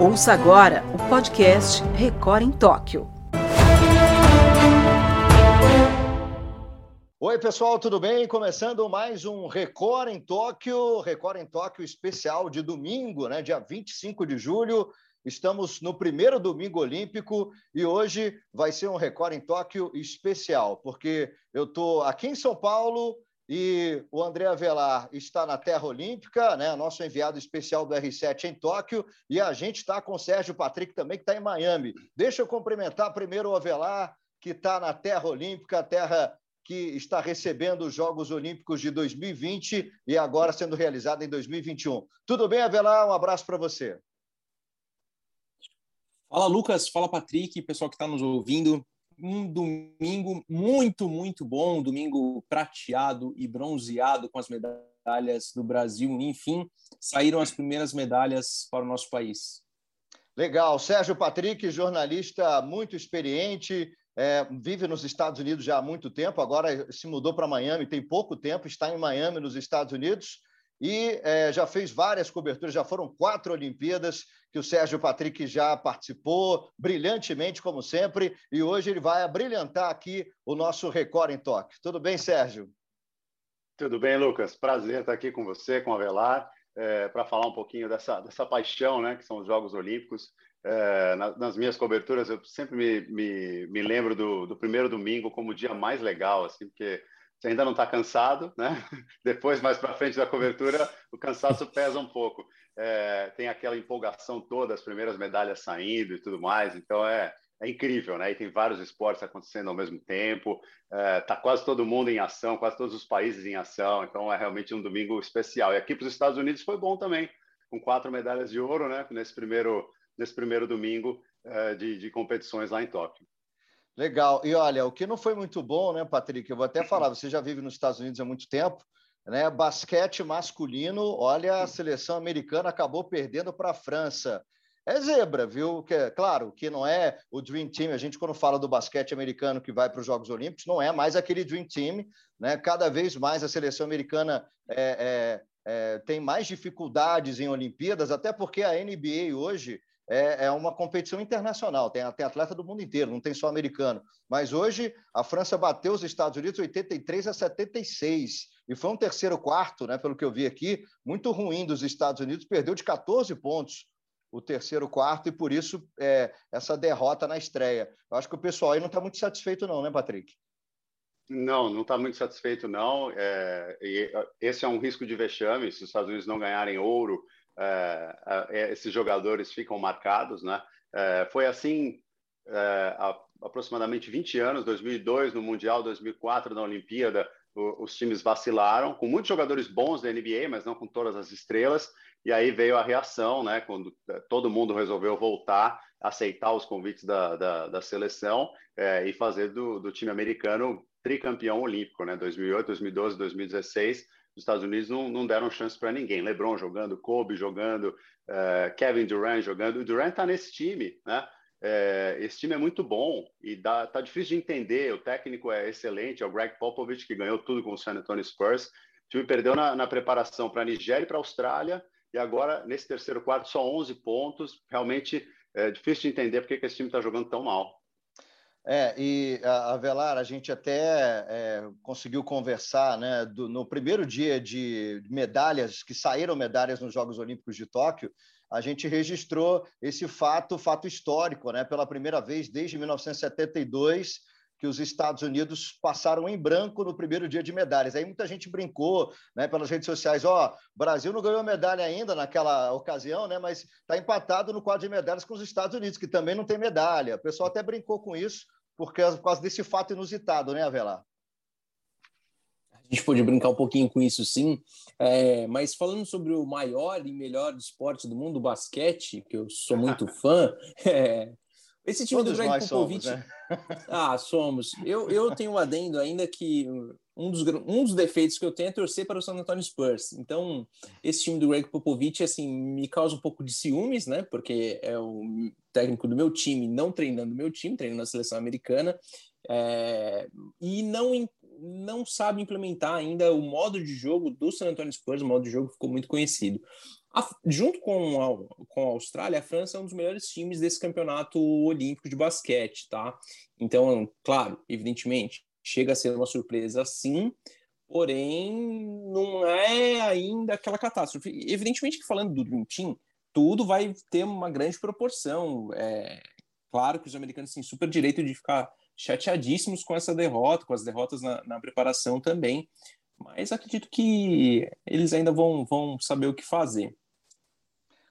Ouça agora o podcast Record em Tóquio. Oi, pessoal, tudo bem? Começando mais um Record em Tóquio, Record em Tóquio especial de domingo, né? Dia 25 de julho. Estamos no primeiro domingo olímpico e hoje vai ser um Record em Tóquio especial, porque eu estou aqui em São Paulo e o André Avelar está na Terra Olímpica, né? nosso enviado especial do R7 em Tóquio, e a gente está com o Sérgio Patrick também, que está em Miami. Deixa eu cumprimentar primeiro o Avelar, que está na Terra Olímpica, terra que está recebendo os Jogos Olímpicos de 2020 e agora sendo realizado em 2021. Tudo bem, Avelar? Um abraço para você. Fala, Lucas. Fala, Patrick, pessoal que está nos ouvindo. Um domingo muito, muito bom, um domingo prateado e bronzeado com as medalhas do Brasil. Enfim, saíram as primeiras medalhas para o nosso país. Legal. Sérgio Patrick, jornalista muito experiente, é, vive nos Estados Unidos já há muito tempo, agora se mudou para Miami, tem pouco tempo, está em Miami, nos Estados Unidos e é, já fez várias coberturas, já foram quatro Olimpíadas que o Sérgio Patrick já participou brilhantemente, como sempre, e hoje ele vai abrilhantar aqui o nosso Record em Toque. Tudo bem, Sérgio? Tudo bem, Lucas. Prazer estar aqui com você, com a Velar, é, para falar um pouquinho dessa, dessa paixão, né, que são os Jogos Olímpicos. É, nas minhas coberturas, eu sempre me, me, me lembro do, do primeiro domingo como o dia mais legal, assim, porque você ainda não está cansado, né? Depois, mais para frente da cobertura, o cansaço pesa um pouco. É, tem aquela empolgação toda, as primeiras medalhas saindo e tudo mais. Então é, é incrível, né? E tem vários esportes acontecendo ao mesmo tempo. É, tá quase todo mundo em ação, quase todos os países em ação. Então é realmente um domingo especial. E aqui para os Estados Unidos foi bom também, com quatro medalhas de ouro, né? Nesse primeiro nesse primeiro domingo é, de, de competições lá em Tóquio. Legal. E olha, o que não foi muito bom, né, Patrick? Eu vou até falar, você já vive nos Estados Unidos há muito tempo, né? Basquete masculino, olha, a seleção americana acabou perdendo para a França. É zebra, viu? Que, claro, que não é o Dream Team. A gente, quando fala do basquete americano que vai para os Jogos Olímpicos, não é mais aquele Dream Team. Né? Cada vez mais a seleção americana é, é, é, tem mais dificuldades em Olimpíadas, até porque a NBA hoje é, é uma competição internacional, tem, atleta do mundo inteiro, não tem só americano. Mas hoje a França bateu os Estados Unidos 83 a 76, e foi um terceiro quarto, né, pelo que eu vi aqui, muito ruim dos Estados Unidos, perdeu de 14 pontos o terceiro quarto, e por isso é, essa derrota na estreia. Eu acho que o pessoal aí não está muito satisfeito, não, né, Patrick? Não, não está muito satisfeito, não. É, esse é um risco de vexame. Se os Estados Unidos não ganharem ouro, esses jogadores ficam marcados, né? É, foi assim há aproximadamente 20 anos, 2002 no Mundial, 2004 na Olimpíada, os times vacilaram, com muitos jogadores bons da NBA, mas não com todas as estrelas, e aí veio a reação, né, quando todo mundo resolveu voltar, aceitar os convites da, da, da seleção é, e fazer do, do time americano tricampeão olímpico, né, 2008, 2012, 2016, os Estados Unidos não, não deram chance para ninguém. LeBron jogando, Kobe jogando, uh, Kevin Durant jogando. O Durant está nesse time, né? É, esse time é muito bom e dá, tá difícil de entender. O técnico é excelente, é o Greg Popovich, que ganhou tudo com o San Antonio Spurs. O time perdeu na, na preparação para a Nigéria e para a Austrália, e agora, nesse terceiro quarto, só 11 pontos. Realmente é difícil de entender porque que esse time está jogando tão mal. É, e a Velar, a gente até é, conseguiu conversar né, do, no primeiro dia de medalhas, que saíram medalhas nos Jogos Olímpicos de Tóquio, a gente registrou esse fato, fato histórico, né? Pela primeira vez desde 1972, que os Estados Unidos passaram em branco no primeiro dia de medalhas. Aí muita gente brincou né, pelas redes sociais: ó, oh, Brasil não ganhou medalha ainda naquela ocasião, né, mas está empatado no quadro de medalhas com os Estados Unidos, que também não tem medalha. O pessoal até brincou com isso, porque, por causa desse fato inusitado, né, Avelar? A gente pode brincar um pouquinho com isso, sim. É, mas falando sobre o maior e melhor esporte do mundo, o basquete, que eu sou muito fã, é, esse time Todos do Greg Popovich. Somos, né? ah, somos. Eu, eu tenho um adendo ainda que um dos, um dos defeitos que eu tenho é torcer para o San Antonio Spurs. Então, esse time do Greg Popovich, assim, me causa um pouco de ciúmes, né? Porque é o técnico do meu time não treinando o meu time, treinando na seleção americana. É, e não, não sabe implementar ainda o modo de jogo do San Antonio Spurs, o modo de jogo ficou muito conhecido. A, junto com a, com a Austrália, a França é um dos melhores times desse campeonato olímpico de basquete, tá? Então, claro, evidentemente, chega a ser uma surpresa sim, porém não é ainda aquela catástrofe. Evidentemente que falando do Dream Team, tudo vai ter uma grande proporção. É claro que os americanos têm super direito de ficar chateadíssimos com essa derrota, com as derrotas na, na preparação também, mas acredito que eles ainda vão, vão saber o que fazer.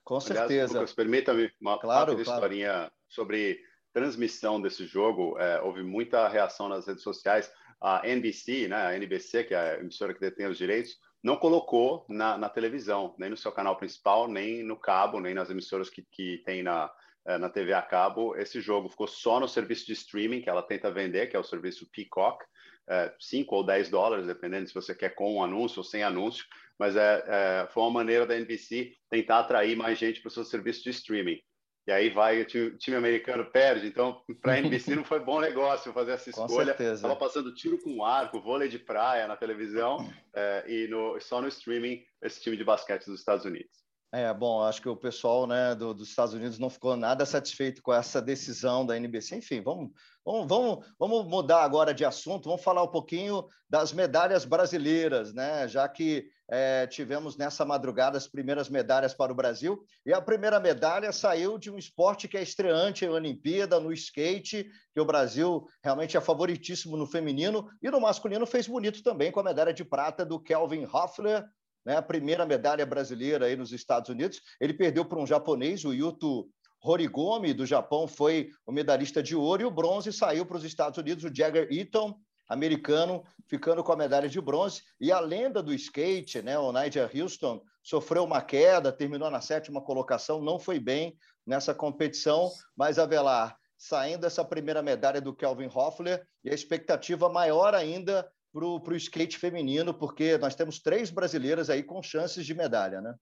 Com certeza. Lucas, permita-me uma claro, claro. historinha sobre transmissão desse jogo. É, houve muita reação nas redes sociais. A NBC, né, a NBC, que é a emissora que detém os direitos, não colocou na, na televisão, nem no seu canal principal, nem no cabo, nem nas emissoras que, que tem na, é, na TV a cabo. Esse jogo ficou só no serviço de streaming que ela tenta vender, que é o serviço Peacock, é, 5 ou 10 dólares, dependendo se você quer com um anúncio ou sem anúncio mas é, é, foi uma maneira da NBC tentar atrair mais gente para o seu serviço de streaming. E aí vai, o time, time americano perde, então para a NBC não foi bom negócio fazer essa escolha. Estava passando tiro com arco, vôlei de praia na televisão é, e no, só no streaming esse time de basquete dos Estados Unidos. É, bom, acho que o pessoal né, do, dos Estados Unidos não ficou nada satisfeito com essa decisão da NBC. Enfim, vamos, vamos, vamos, vamos mudar agora de assunto, vamos falar um pouquinho das medalhas brasileiras, né? Já que é, tivemos nessa madrugada as primeiras medalhas para o Brasil. E a primeira medalha saiu de um esporte que é estreante em Olimpíada, no skate, que o Brasil realmente é favoritíssimo no feminino, e no masculino fez bonito também com a medalha de prata do Kelvin Hoffler né, a primeira medalha brasileira aí nos Estados Unidos. Ele perdeu para um japonês, o Yuto Horigomi, do Japão, foi o medalhista de ouro, e o bronze saiu para os Estados Unidos, o Jagger Eaton, americano, ficando com a medalha de bronze. E a lenda do skate, né, o Nigel Houston, sofreu uma queda, terminou na sétima colocação, não foi bem nessa competição, mas Avelar, saindo essa primeira medalha do Kelvin Hoffler, e a expectativa maior ainda para o skate feminino, porque nós temos três brasileiras aí com chances de medalha, né?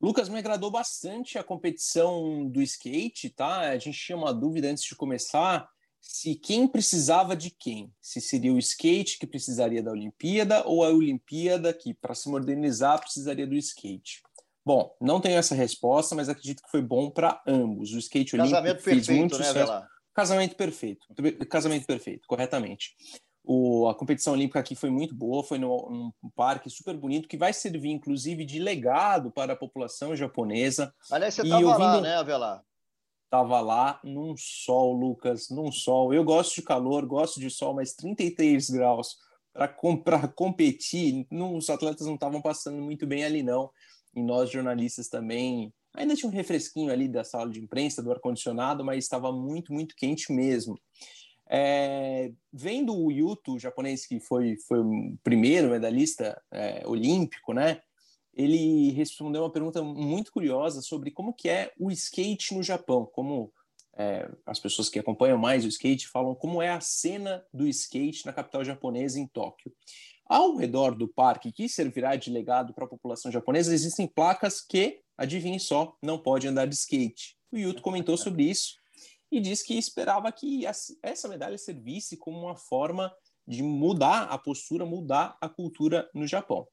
Lucas, me agradou bastante a competição do skate, tá? A gente tinha uma dúvida antes de começar se quem precisava de quem, se seria o skate que precisaria da Olimpíada ou a Olimpíada que, para se modernizar, precisaria do skate. Bom, não tenho essa resposta, mas acredito que foi bom para ambos. O skate Casamento olímpico fez perfeito, muito né, sucesso. Casamento perfeito. Casamento perfeito, corretamente. O, a competição olímpica aqui foi muito boa, foi num parque super bonito, que vai servir, inclusive, de legado para a população japonesa. Aliás, você estava lá, né, Avelar? Estava lá num sol, Lucas, num sol. Eu gosto de calor, gosto de sol, mas 33 graus para competir, não, os atletas não estavam passando muito bem ali, não. E nós, jornalistas, também Ainda tinha um refresquinho ali da sala de imprensa, do ar-condicionado, mas estava muito, muito quente mesmo. É, vendo o Yuto, o japonês que foi, foi o primeiro medalhista é, olímpico, né? Ele respondeu uma pergunta muito curiosa sobre como que é o skate no Japão, como é, as pessoas que acompanham mais o skate falam como é a cena do skate na capital japonesa, em Tóquio. Ao redor do parque, que servirá de legado para a população japonesa, existem placas que adivinhe só, não pode andar de skate. O Yuto comentou sobre isso e disse que esperava que essa medalha servisse como uma forma de mudar a postura, mudar a cultura no Japão.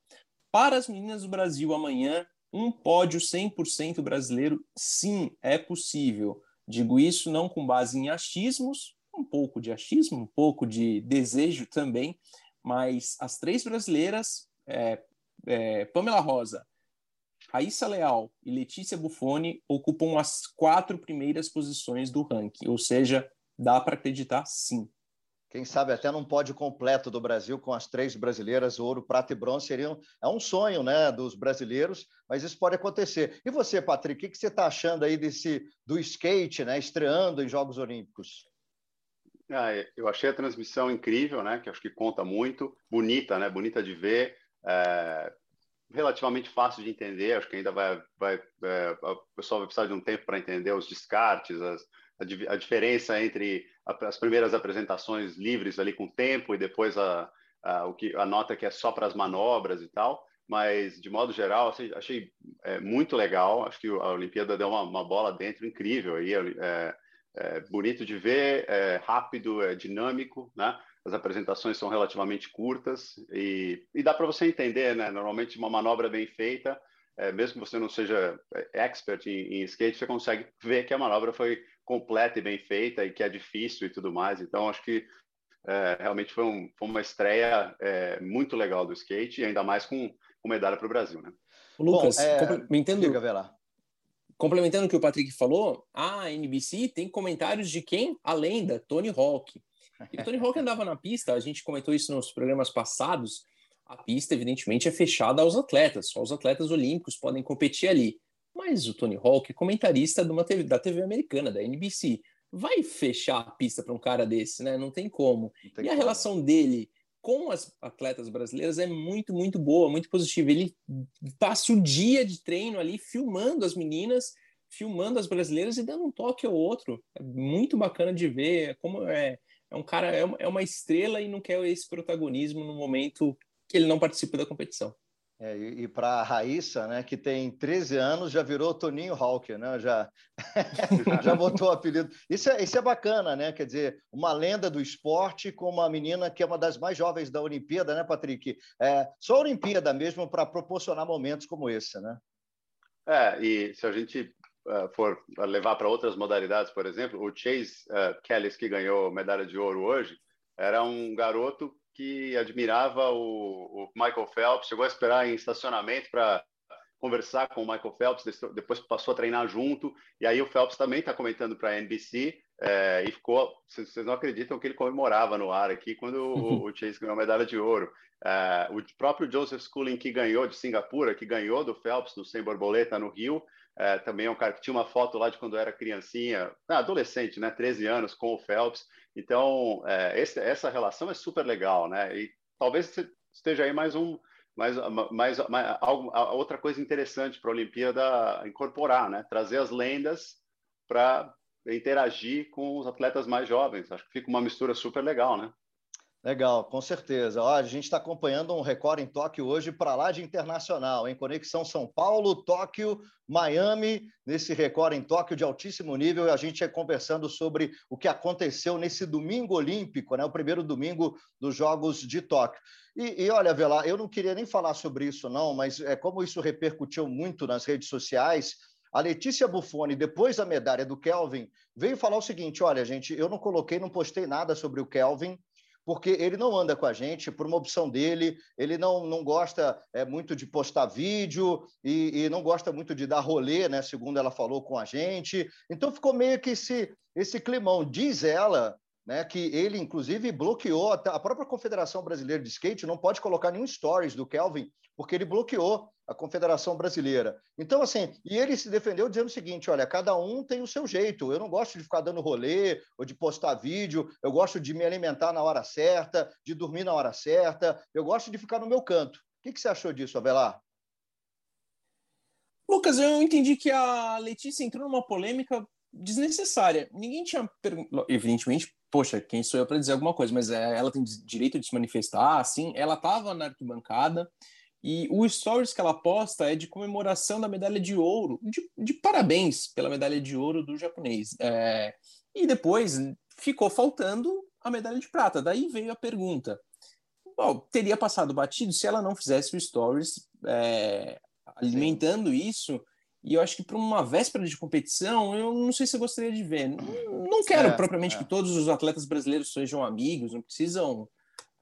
Para as meninas do Brasil amanhã, um pódio 100% brasileiro, sim, é possível. Digo isso não com base em achismos, um pouco de achismo, um pouco de desejo também, mas as três brasileiras, é, é, Pamela Rosa, Raíssa Leal e Letícia Buffoni ocupam as quatro primeiras posições do ranking, ou seja, dá para acreditar sim. Quem sabe até num pódio completo do Brasil com as três brasileiras, ouro, prata e bronze, seriam, é um sonho né, dos brasileiros, mas isso pode acontecer. E você, Patrick, o que, você está achando aí desse do skate, né, estreando em Jogos Olímpicos? Ah, eu achei a transmissão incrível, né? Que acho que conta muito, bonita, né? Bonita de ver. É, relativamente fácil de entender. Acho que ainda vai, vai é, o pessoal vai precisar de um tempo para entender os descartes, as, a, a, diferença entre a, as primeiras apresentações livres ali com tempo e depois a, a, o que, a nota que é só para as manobras e tal. Mas, de modo geral, assim, achei é, muito legal. Acho que a Olimpíada deu uma, uma bola dentro incrível. Aí, é, é bonito de ver, é rápido, é dinâmico, né? As apresentações são relativamente curtas e, e dá para você entender, né? Normalmente uma manobra bem feita é, mesmo que você não seja é, expert em, em, skate, você consegue ver que a manobra foi completa e bem feita e que é difícil e tudo mais. Então, acho que é, realmente foi, um, foi, uma estreia é, muito legal do skate, e ainda mais com, com medalha para o Brasil, né? Lucas, Bom, é... complementando, Diga, complementando o que o Patrick falou, a NBC tem comentários de quem? A lenda, Tony Hawk. E o Tony Hawk andava na pista, a gente comentou isso nos programas passados, a pista, evidentemente, é fechada aos atletas, só os atletas olímpicos podem competir ali. Mas o Tony Hawk é comentarista de uma TV, da TV americana, da NBC vai fechar a pista para um cara desse, né? Não tem como. Não tem e a relação dele com as atletas brasileiras é muito, muito boa, muito positiva. Ele passa o dia de treino ali filmando as meninas, filmando as brasileiras e dando um toque ao outro. É muito bacana de ver como é, é um cara, é uma, é uma estrela e não quer esse protagonismo no momento que ele não participa da competição. É, e, e para a Raíssa, né, que tem 13 anos, já virou Toninho Hawker, né? Já, já botou o apelido. Isso é, isso é bacana, né? Quer dizer, uma lenda do esporte com uma menina que é uma das mais jovens da Olimpíada, né, Patrick? É, só a Olimpíada mesmo para proporcionar momentos como esse, né? É, e se a gente uh, for levar para outras modalidades, por exemplo, o Chase uh, Kelly, que ganhou medalha de ouro hoje, era um garoto que admirava o, o Michael Phelps, chegou a esperar em estacionamento para conversar com o Michael Phelps, depois passou a treinar junto, e aí o Phelps também está comentando para a NBC, é, e ficou, vocês não acreditam que ele comemorava no ar aqui quando o, o Chase ganhou a medalha de ouro. É, o próprio Joseph Schooling, que ganhou de Singapura, que ganhou do Phelps no Sem Borboleta no Rio, é, também é um cara que tinha uma foto lá de quando era criancinha, adolescente, né, 13 anos, com o Phelps. Então, é, esse, essa relação é super legal, né? E talvez esteja aí mais um, mais, mais, mais algo, outra coisa interessante para a Olimpíada incorporar, né? Trazer as lendas para interagir com os atletas mais jovens. Acho que fica uma mistura super legal, né? Legal, com certeza. Ó, a gente está acompanhando um recorde em Tóquio hoje para lá de internacional, em conexão São Paulo, Tóquio, Miami, nesse recorde em Tóquio de altíssimo nível. A gente é conversando sobre o que aconteceu nesse domingo olímpico, né? o primeiro domingo dos Jogos de Tóquio. E, e olha, Vela, eu não queria nem falar sobre isso, não, mas é como isso repercutiu muito nas redes sociais. A Letícia Buffoni, depois da medalha do Kelvin, veio falar o seguinte: olha, gente, eu não coloquei, não postei nada sobre o Kelvin porque ele não anda com a gente por uma opção dele, ele não, não gosta é, muito de postar vídeo e, e, não gosta muito de dar rolê, né, segundo ela falou com a gente. Então ficou meio que esse, esse climão. Diz ela né, que ele, inclusive, bloqueou a própria Confederação Brasileira de Skate, não pode colocar nenhum stories do Kelvin, porque ele bloqueou a Confederação Brasileira. Então, assim, e ele se defendeu dizendo o seguinte: olha, cada um tem o seu jeito. Eu não gosto de ficar dando rolê ou de postar vídeo, eu gosto de me alimentar na hora certa, de dormir na hora certa, eu gosto de ficar no meu canto. O que, você achou disso, Abelar? Lucas, eu entendi que a Letícia entrou numa polêmica desnecessária. Ninguém tinha evidentemente, poxa, quem sou eu para dizer alguma coisa, mas é, ela tem direito de se manifestar, assim, ela estava na arquibancada e o stories que ela posta é de comemoração da medalha de ouro, de, de parabéns pela medalha de ouro do japonês. É, e depois ficou faltando a medalha de prata. Daí veio a pergunta: bom, teria passado batido se ela não fizesse o stories é, alimentando Sim. isso? E eu acho que para uma véspera de competição, eu não sei se eu gostaria de ver. Não, não quero é, propriamente é. que todos os atletas brasileiros sejam amigos, não precisam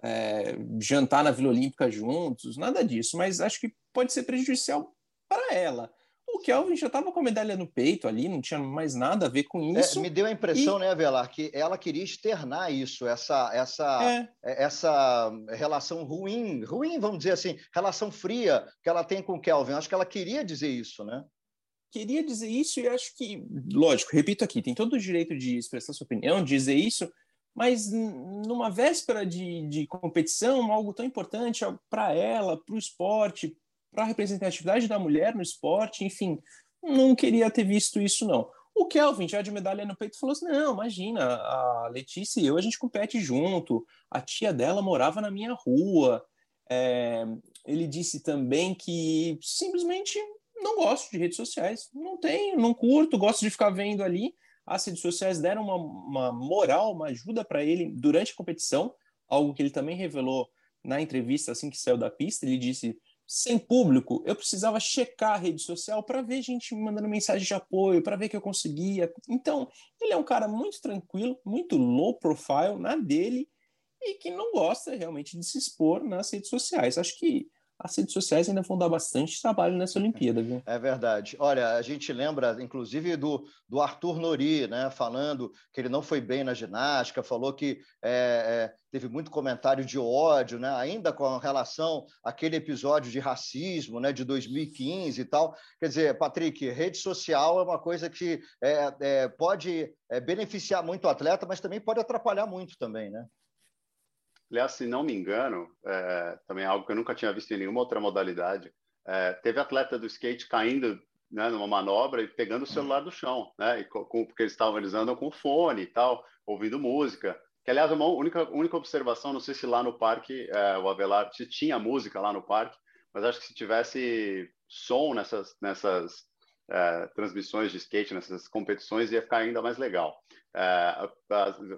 é, jantar na Vila Olímpica juntos, nada disso, mas acho que pode ser prejudicial para ela. O Kelvin já estava com a medalha no peito ali, não tinha mais nada a ver com é, isso. É, me deu a impressão, e... né, Velar, que ela queria externar isso, essa, essa, é. é. essa relação ruim, ruim, vamos dizer assim, relação fria que ela tem com o Kelvin. Acho que ela queria dizer isso, né? Queria dizer isso e acho que, lógico, repito aqui, tem todo o direito de expressar sua opinião, dizer isso, mas numa véspera de, de competição, algo tão importante para ela, para o esporte, para a representatividade da mulher no esporte, enfim, não queria ter visto isso, não. O Kelvin, já de medalha no peito, falou assim: não, imagina, a Letícia e eu, a gente compete junto, a tia dela morava na minha rua. É, ele disse também que simplesmente não gosto de redes sociais, não tenho, não curto, gosto de ficar vendo ali as redes sociais deram uma, uma moral, uma ajuda para ele durante a competição, algo que ele também revelou na entrevista assim que saiu da pista. Ele disse sem público, eu precisava checar a rede social para ver gente me mandando mensagem de apoio, para ver que eu conseguia. Então, ele é um cara muito tranquilo, muito low profile na dele e que não gosta realmente de se expor nas redes sociais. Acho que as redes sociais ainda vão dar bastante trabalho nessa Olimpíada. Viu? É verdade. Olha, a gente lembra, inclusive, do, do Arthur Nori, né, falando que ele não foi bem na ginástica, falou que é, é, teve muito comentário de ódio, né, ainda com relação àquele episódio de racismo né, de 2015 e tal. Quer dizer, Patrick, rede social é uma coisa que é, é pode é, beneficiar muito o atleta, mas também pode atrapalhar muito também, né? Aliás, se não me engano, é, também é algo que eu nunca tinha visto em nenhuma outra modalidade, é, teve atleta do skate caindo né, numa manobra e pegando o celular do chão, né, com, porque eles estavam eles com fone e tal, ouvindo música. Que aliás, uma única única observação, não sei se lá no parque é, o Avelar se tinha música lá no parque, mas acho que se tivesse som nessas nessas é, transmissões de skate nessas competições ia ficar ainda mais legal. É,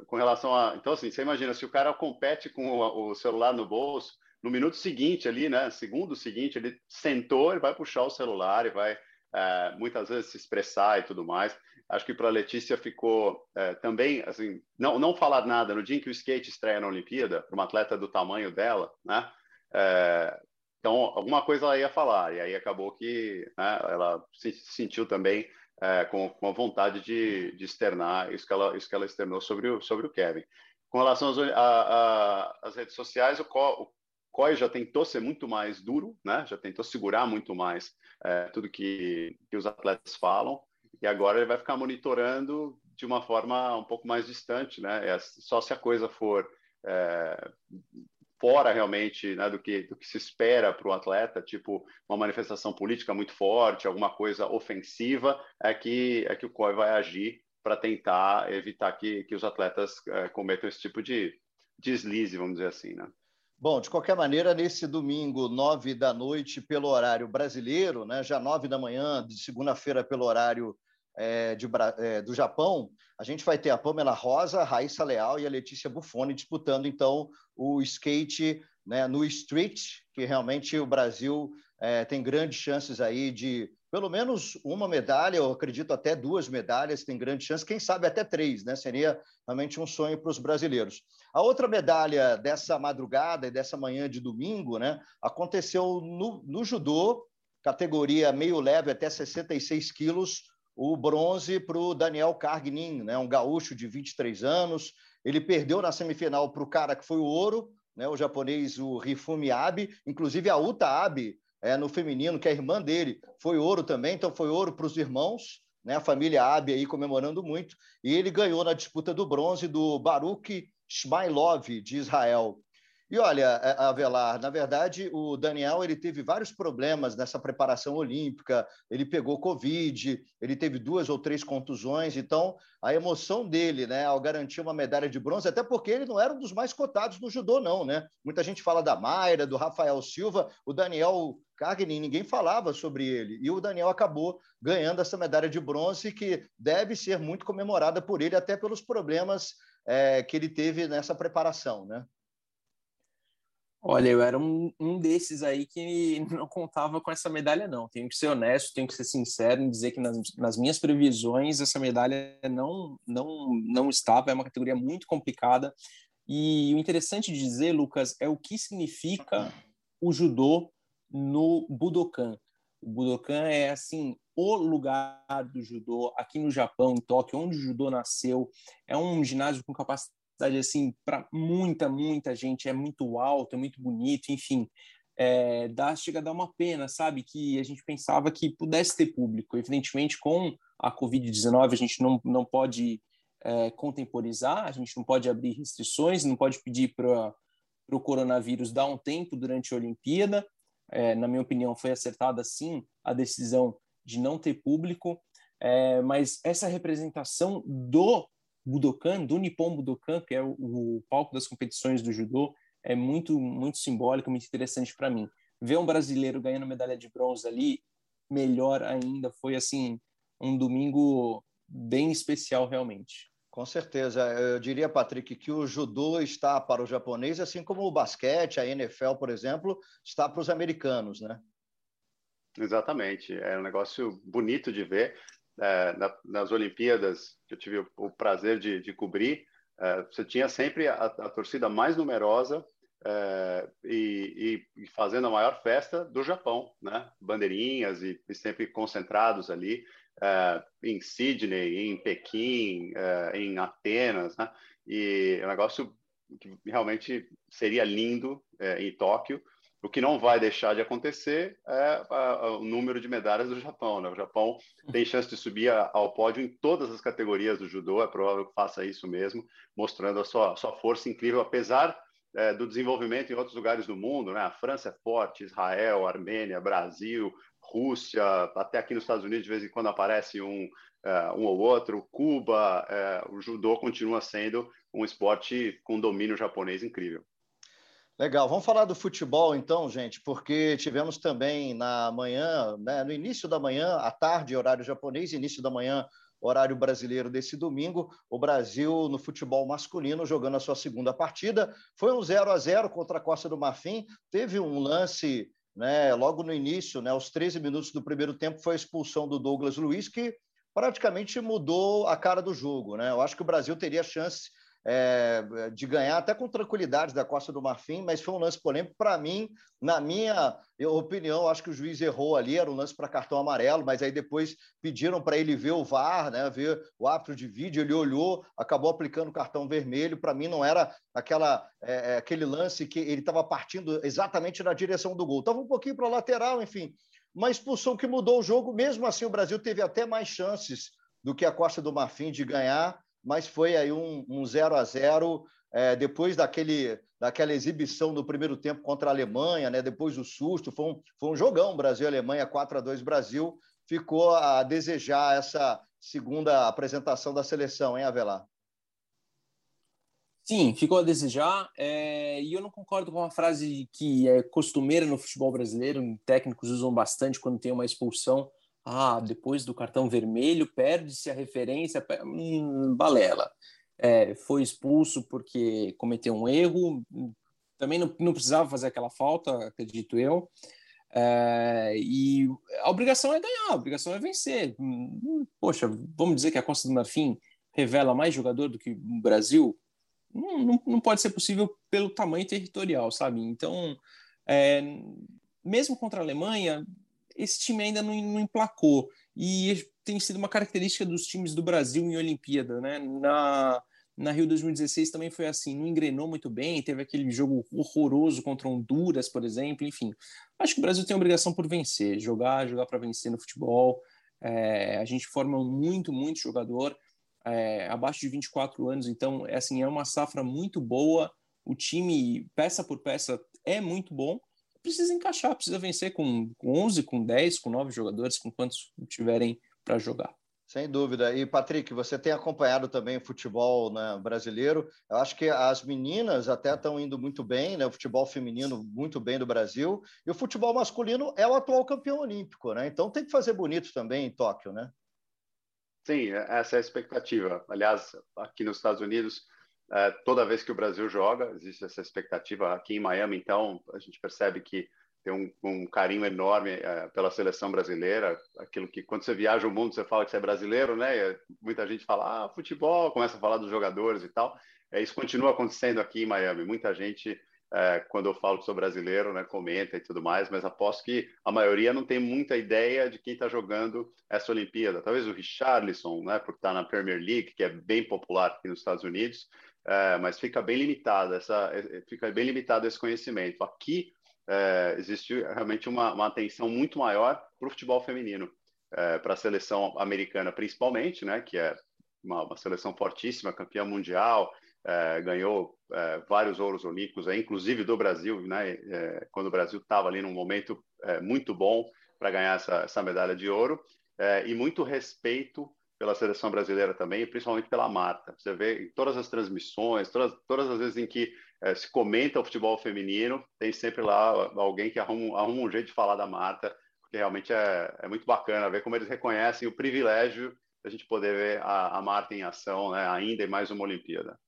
com relação a. Então, assim, você imagina, se o cara compete com o, o, celular no bolso, no minuto seguinte ali, né? Segundo seguinte, ele sentou, ele vai puxar o celular e vai é, muitas vezes se expressar e tudo mais. Acho que para a Letícia ficou é, também, assim, não, não falar nada no dia em que o skate estreia na Olimpíada, para uma atleta do tamanho dela, né? É, então, alguma coisa ela ia falar, e aí acabou que né, ela se sentiu também é, com, com a vontade de, de externar isso que, ela, isso que ela externou sobre o, sobre o Kevin. Com relação às, a, a, às redes sociais, o, Co, o COI já tentou ser muito mais duro, né? já tentou segurar muito mais é, tudo que, que os atletas falam, e agora ele vai ficar monitorando de uma forma um pouco mais distante, né? É, só se a coisa for é, fora realmente né, do, que, do que se espera para o atleta, tipo uma manifestação política muito forte, alguma coisa ofensiva, é que, é que o COI vai agir para tentar evitar que, que os atletas é, cometam esse tipo de deslize, vamos dizer assim. Né? Bom, de qualquer maneira, nesse domingo, nove da noite, pelo horário brasileiro, né, já nove da manhã, de segunda-feira, pelo horário é, de, é, do Japão, a gente vai ter a Pamela Rosa, a Raíssa Leal e a Letícia Buffoni disputando, então, o skate né, no street, que realmente o Brasil é, tem grandes chances aí de pelo menos uma medalha, eu acredito até duas medalhas, tem grande chance, quem sabe até três, né? Seria realmente um sonho para os brasileiros. A outra medalha dessa madrugada e dessa manhã de domingo, né, aconteceu no, no judô, categoria meio leve até 66 quilos, o bronze para o Daniel Cargnin, né, um gaúcho de 23 anos. Ele perdeu na semifinal para o cara que foi o ouro, né, o japonês, o Rifumi Abe. Inclusive, a Uta Abe, é, no feminino, que é a irmã dele, foi ouro também. Então, foi ouro para os irmãos, né, a família Abe aí comemorando muito. E ele ganhou na disputa do bronze do Baruch Shmailov, de Israel. E olha, Avelar, na verdade, o Daniel ele teve vários problemas nessa preparação olímpica. Ele pegou Covid, ele teve duas ou três contusões. Então, a emoção dele, né, ao garantir uma medalha de bronze, até porque ele não era um dos mais cotados no judô, não, né? Muita gente fala da Mayra, do Rafael Silva, o Daniel Cagni, ninguém falava sobre ele. E o Daniel acabou ganhando essa medalha de bronze, que deve ser muito comemorada por ele, até pelos problemas é, que ele teve nessa preparação, né? Olha, eu era um, um desses aí que não contava com essa medalha, não. Tenho que ser honesto, tenho que ser sincero em dizer que nas, nas minhas previsões essa medalha não, não, não estava. É uma categoria muito complicada. E o interessante de dizer, Lucas, é o que significa o judô no Budokan. O Budokan é, assim, o lugar do judô aqui no Japão, em Tóquio, onde o judô nasceu. É um ginásio com capacidade cidade assim para muita muita gente é muito alto é muito bonito enfim é, dá chega a dar uma pena sabe que a gente pensava que pudesse ter público. Evidentemente com a covid-19 a gente não, não pode é, contemporizar a gente não pode abrir restrições não pode pedir para o coronavírus dar um tempo durante a Olimpíada. É, na minha opinião foi acertada sim a decisão de não ter público. É, mas essa representação do Budokan, do Nippon Budokan, que é o, o palco das competições do judô, é muito muito simbólico, muito interessante para mim. Ver um brasileiro ganhando medalha de bronze ali, melhor ainda, foi assim um domingo bem especial realmente. Com certeza. Eu diria, Patrick, que o judô está para o japonês, assim como o basquete, a NFL, por exemplo, está para os americanos, né? Exatamente. É um negócio bonito de ver. É, nas Olimpíadas, que eu tive o, prazer de, de cobrir, é, você tinha sempre a, a torcida mais numerosa é, e, e, fazendo a maior festa do Japão, né? Bandeirinhas e, e sempre concentrados ali é, em Sydney, em Pequim, é, em Atenas, né? E é um negócio que realmente seria lindo é, em Tóquio. O que não vai deixar de acontecer é o número de medalhas do Japão. Né? O Japão tem chance de subir ao pódio em todas as categorias do judô, é provável que faça isso mesmo, mostrando a sua, sua força incrível, apesar é, do desenvolvimento em outros lugares do mundo. Né? A França é forte, Israel, Armênia, Brasil, Rússia, até aqui nos Estados Unidos, de vez em quando aparece um, uh, um ou outro, Cuba, uh, o judô continua sendo um esporte com domínio japonês incrível. Legal, vamos falar do futebol então, gente, porque tivemos também na manhã, né, no início da manhã, à tarde, horário japonês, início da manhã, horário brasileiro desse domingo, o Brasil no futebol masculino jogando a sua segunda partida. Foi um 0 a 0 contra a Costa do Marfim, teve um lance né, logo no início, né, aos 13 minutos do primeiro tempo, foi a expulsão do Douglas Luiz, que praticamente mudou a cara do jogo. Né? Eu acho que o Brasil teria chance é, de ganhar até com tranquilidade da Costa do Marfim, mas foi um lance polêmico. Para mim, na minha opinião, acho que o juiz errou ali, era um lance para cartão amarelo, mas aí depois pediram para ele ver o VAR, né, ver o árbitro de vídeo, ele olhou, acabou aplicando o cartão vermelho. Para mim, não era aquela, é, é aquele lance que ele estava partindo exatamente na direção do gol. Estava um pouquinho para a lateral, enfim. Uma expulsão que mudou o jogo, mesmo assim, o Brasil teve até mais chances do que a Costa do Marfim de ganhar mas foi aí um, um 0 a 0 é, depois daquele, daquela exibição do primeiro tempo contra a Alemanha, né, depois do susto, foi um, foi um jogão Brasil-Alemanha 4 a 2 Brasil, ficou a desejar essa segunda apresentação da seleção, hein, Avelar? Sim, ficou a desejar. É, e eu não concordo com uma frase que é costumeira no futebol brasileiro, técnicos usam bastante quando tem uma expulsão ah, depois do cartão vermelho perde-se a referência, hum, balela. É, foi expulso porque cometeu um erro, também não, não precisava fazer aquela falta, acredito eu. É, e a obrigação é ganhar, a obrigação é vencer. Hum, poxa, vamos dizer que a Costa do Marfim revela mais jogador do que o Brasil? Não, não, não pode ser possível pelo tamanho territorial, sabe? Então, é, mesmo contra a Alemanha, esse time ainda não, não emplacou. E tem sido uma característica dos times do Brasil em Olimpíada, né? Na, na Rio 2016 também foi assim, não engrenou muito bem, teve aquele jogo horroroso contra Honduras, por exemplo, enfim. Acho que o Brasil tem obrigação por vencer, jogar, jogar para vencer no futebol. É, a gente forma muito, muito jogador é, abaixo de 24 anos, então é assim, é uma safra muito boa. O time, peça por peça, é muito bom precisa encaixar, precisa vencer com, com 11, com 10, com 9 jogadores, com quantos tiverem para jogar. Sem dúvida. E, Patrick, você tem acompanhado também o futebol né, brasileiro. Eu acho que as meninas até estão indo muito bem, né? o futebol feminino muito bem do Brasil. E o futebol masculino é o atual campeão olímpico, né? Então tem que fazer bonito também em Tóquio, né? Sim, essa é a expectativa. Aliás, aqui nos Estados Unidos, é, toda vez que o Brasil joga, existe essa expectativa. Aqui em Miami, então, a gente percebe que tem um, um carinho enorme é, pela seleção brasileira. Aquilo que, quando você viaja o mundo, você fala que você é brasileiro, né? E muita gente fala, ah, futebol, começa a falar dos jogadores e tal. É, isso continua acontecendo aqui em Miami. Muita gente, é, quando eu falo que sou brasileiro, né, comenta e tudo mais, mas aposto que a maioria não tem muita ideia de quem está jogando essa Olimpíada. Talvez o Richarlison, né, por estar na Premier League, que é bem popular aqui nos Estados Unidos, é, mas fica bem limitado essa, é, é, fica bem limitado esse conhecimento. Aqui é, existe realmente uma, uma atenção muito maior para o futebol feminino, é, para a seleção americana principalmente, né, que é uma, uma seleção fortíssima, campeã mundial, é, ganhou é, vários ouros olímpicos, inclusive do Brasil, né, quando o Brasil estava ali num momento muito bom para ganhar essa, essa medalha de ouro, e muito respeito pela seleção brasileira também, principalmente pela Marta. Você vê em todas as transmissões, todas, todas as vezes em que é, se comenta o futebol feminino, tem sempre lá alguém que arruma, arruma um jeito de falar da Marta, porque realmente é, é muito bacana ver como eles reconhecem o privilégio a gente poder ver a, a Marta em ação, né, ainda em mais uma Olimpíada.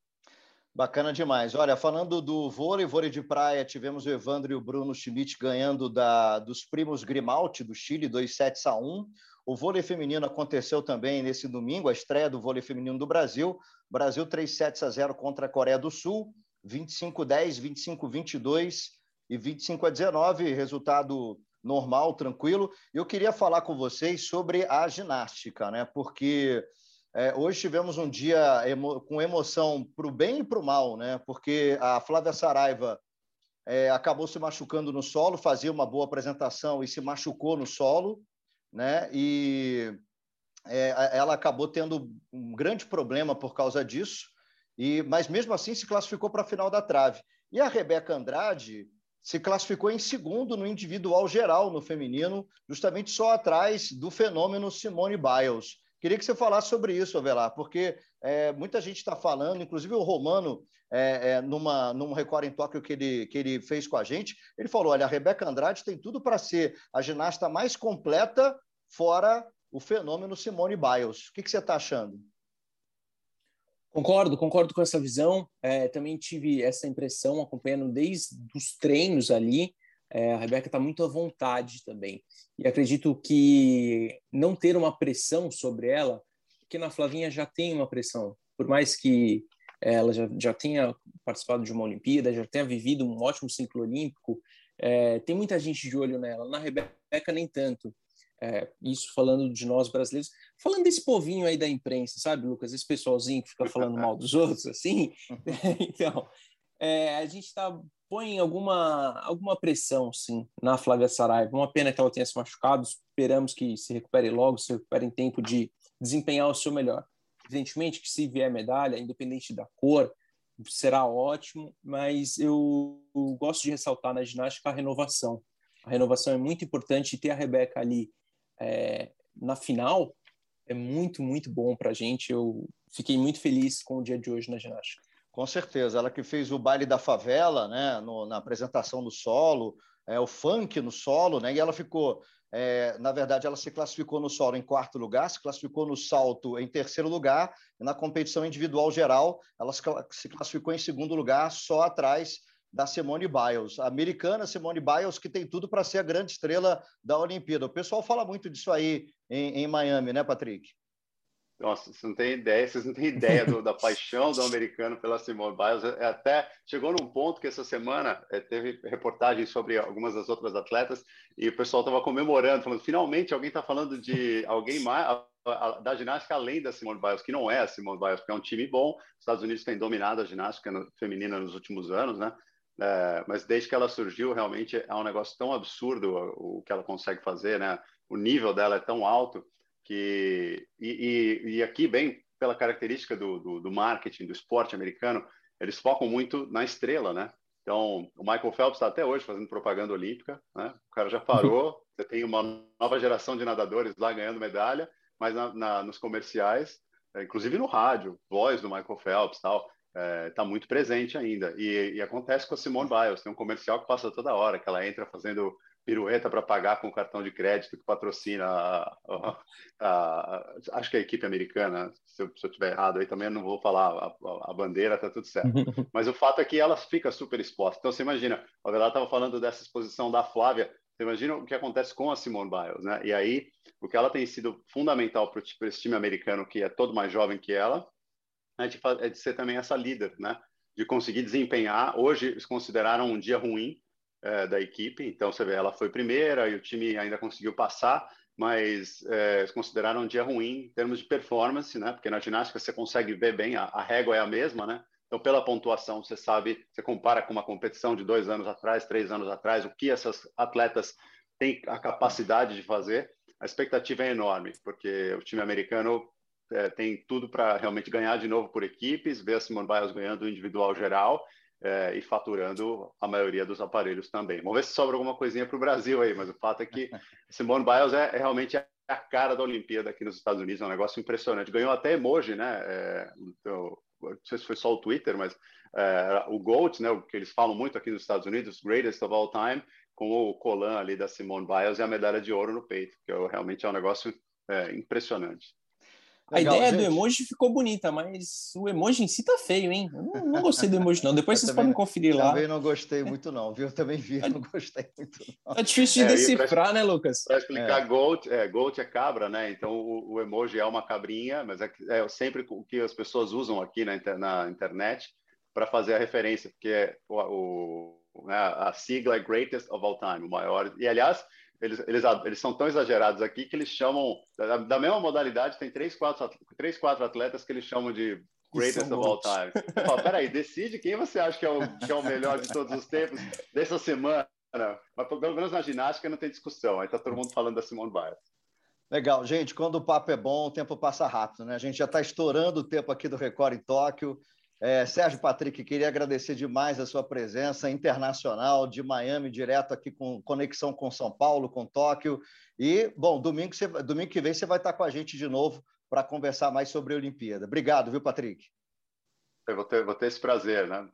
Bacana demais. Olha, falando do vôlei, vôlei de praia, tivemos o Evandro e o Bruno Schmidt ganhando da, dos primos Grimalti do Chile, 2 sets a 1. O vôlei feminino aconteceu também nesse domingo, a estreia do vôlei feminino do Brasil. Brasil 3 sets a 0 contra a Coreia do Sul, 25 10, 25 22 e 25 a 19, resultado normal, tranquilo. Eu queria falar com vocês sobre a ginástica, né? Porque é, hoje tivemos um dia emo com emoção para o bem e para o mal, né? Porque a Flávia Saraiva é, acabou se machucando no solo, fazia uma boa apresentação e se machucou no solo, né? E é, ela acabou tendo um grande problema por causa disso. E, mas mesmo assim se classificou para a final da trave. E a Rebeca Andrade se classificou em segundo no individual geral no feminino, justamente só atrás do fenômeno Simone Biles. Queria que você falasse sobre isso, Avelar, porque é, muita gente está falando, inclusive o Romano, é, é, numa, num Record em Tóquio que ele, que ele fez com a gente, ele falou: olha, a Rebeca Andrade tem tudo para ser a ginasta mais completa, fora o fenômeno Simone Biles. O que, que você está achando? Concordo, concordo com essa visão. É, também tive essa impressão acompanhando desde os treinos ali. É, a Rebeca está muito à vontade também. E acredito que não ter uma pressão sobre ela, porque na Flavinha já tem uma pressão. Por mais que ela já, já tenha participado de uma Olimpíada, já tenha vivido um ótimo ciclo olímpico, é, tem muita gente de olho nela. Na Rebeca, nem tanto. É, isso falando de nós brasileiros, falando desse povinho aí da imprensa, sabe, Lucas? Esse pessoalzinho que fica falando mal dos outros, assim. então, é, a gente tá, põe alguma, alguma pressão, sim, na Flávia Saraiva. Uma pena que ela tenha se machucado, esperamos que se recupere logo, se recupere em tempo de desempenhar o seu melhor. Evidentemente que se vier medalha, independente da cor, será ótimo, mas eu, gosto de ressaltar na ginástica a renovação. A renovação é muito importante e ter a Rebeca ali é, na final é muito, muito bom para a gente. Eu fiquei muito feliz com o dia de hoje na ginástica. Com certeza, ela que fez o baile da favela, né, no, na apresentação do solo, é, o funk no solo, né, e ela ficou, é, na verdade, ela se classificou no solo em quarto lugar, se classificou no salto em terceiro lugar, e na competição individual geral, ela se classificou em segundo lugar, só atrás da Simone Biles, a americana Simone Biles, que tem tudo para ser a grande estrela da Olimpíada. O pessoal fala muito disso aí em, em Miami, né, Patrick? Nossa, você não tem ideia, vocês não têm ideia do, da paixão do americano pela Simone Biles. É, até chegou num ponto que essa semana é, teve reportagens sobre algumas das outras atletas e o pessoal estava comemorando, falando finalmente alguém está falando de alguém mais a, a, da ginástica além da Simone Biles, que não é a Simone Biles, porque é um time bom. Os Estados Unidos têm dominado a ginástica no, feminina nos últimos anos, né? É, mas desde que ela surgiu, realmente é um negócio tão absurdo o, o, que ela consegue fazer, né? O nível dela é tão alto que e, e, e aqui bem pela característica do, do, do, marketing do esporte americano, eles focam muito na estrela, né? Então, o Michael Phelps está até hoje fazendo propaganda olímpica, né? O cara já parou, você tem uma nova geração de nadadores lá ganhando medalha, mas na, na, nos comerciais, é, inclusive no rádio, voz do Michael Phelps, tal está é, tá muito presente ainda. E, e, acontece com a Simone Biles, tem um comercial que passa toda hora, que ela entra fazendo pirueta para pagar com cartão de crédito que patrocina a, a, a, acho que é a equipe americana, se eu, estiver errado aí também não vou falar a, bandeira, tá tudo certo. Mas o fato é que ela fica super exposta. Então você imagina, a Vela estava falando dessa exposição da Flávia, você imagina o que acontece com a Simone Biles, né? E aí, o que ela tem sido fundamental para esse time americano, que é todo mais jovem que ela, né, de, é de ser também essa líder, né? De conseguir desempenhar. Hoje eles consideraram um dia ruim é, da equipe, então você vê, ela foi primeira e o time ainda conseguiu passar, mas é, consideraram um dia ruim em termos de performance, né? Porque na ginástica você consegue ver bem, a, a régua é a mesma, né? Então, pela pontuação, você sabe, você compara com uma competição de dois anos atrás, três anos atrás, o que essas atletas têm a capacidade de fazer. A expectativa é enorme, porque o time americano é, tem tudo para realmente ganhar de novo por equipes, ver a Simone Biles ganhando individual geral é, e faturando a maioria dos aparelhos também. Vamos ver se sobra alguma coisinha para o Brasil aí, mas o fato é que Simone Biles é, é, realmente a cara da Olimpíada aqui nos Estados Unidos, é um negócio impressionante. Ganhou até emoji, né? É, então, não sei se foi só o Twitter, mas é, o GOAT, né, o que eles falam muito aqui nos Estados Unidos, Greatest of All Time, com o colan ali da Simone Biles e a medalha de ouro no peito, que é realmente é um negócio é, impressionante. A ideia gente. do emoji ficou bonita, mas o emoji em si tá feio, hein? Eu não, não gostei do emoji, não. Depois eu vocês podem conferir lá. Também não gostei muito, não, viu? Eu também vi, não gostei muito. Não. Tá difícil de é, decifrar, pra, né, Lucas? Para explicar, é. Goat, é, Goat é cabra, né? Então o, o emoji é uma cabrinha, mas é, é, sempre o que as pessoas usam aqui na, na internet para fazer a referência, porque o, o, né, a sigla é Greatest of All Time, o maior. E aliás, eles, eles, eles são tão exagerados aqui que eles chamam, da, da mesma modalidade, tem três quatro, três, quatro atletas que eles chamam de greatest of all time. Falo, peraí, decide quem você acha que é, o, que é o melhor de todos os tempos dessa semana. Mas pelo menos na ginástica não tem discussão. Aí tá todo mundo falando da Simone Biles. Legal, gente. Quando o papo é bom, o tempo passa rápido, né? A gente já está estourando o tempo aqui do Record em Tóquio. É, Sérgio Patrick, queria agradecer demais a sua presença internacional de Miami, direto aqui com conexão com São Paulo, com Tóquio. E, bom, domingo, você, domingo que vem você vai estar com a gente de novo para conversar mais sobre a Olimpíada. Obrigado, viu, Patrick? Eu vou ter, vou ter esse prazer, né?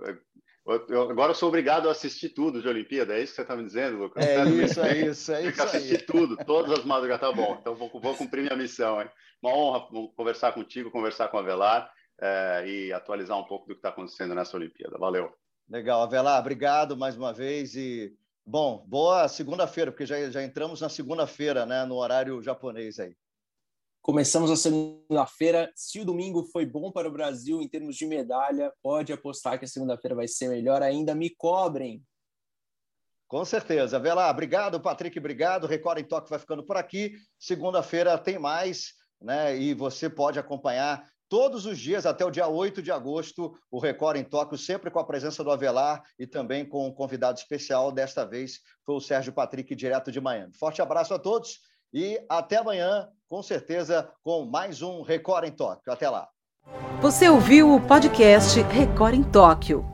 Eu, eu, agora eu sou obrigado a assistir tudo de Olimpíada, é isso que você está me dizendo, Lucas? É isso, é isso, é isso. assistir aí. tudo, todas as madrugadas, tá bom. Então vou, vou cumprir minha missão, hein? Uma honra conversar contigo, conversar com a Velar é, e atualizar um pouco do que está acontecendo nessa Olimpíada. Valeu. Legal, Avelar, obrigado mais uma vez e bom, boa segunda-feira, porque já, já entramos na segunda-feira, né, no horário japonês aí. Começamos a segunda-feira. Se o domingo foi bom para o Brasil em termos de medalha, pode apostar que a segunda-feira vai ser melhor ainda. Me cobrem. Com certeza. Vela, obrigado, Patrick, obrigado. Record em Toque vai ficando por aqui. Segunda-feira tem mais, né? E você pode acompanhar todos os dias até o dia 8 de agosto, o Record em Tóquio, sempre com a presença do Avelar e também com um convidado especial. Desta vez foi o Sérgio Patrick, direto de Miami. Forte abraço a todos e até amanhã, com certeza, com mais um Record em Tóquio. Até lá. Você ouviu o podcast Record em Tóquio.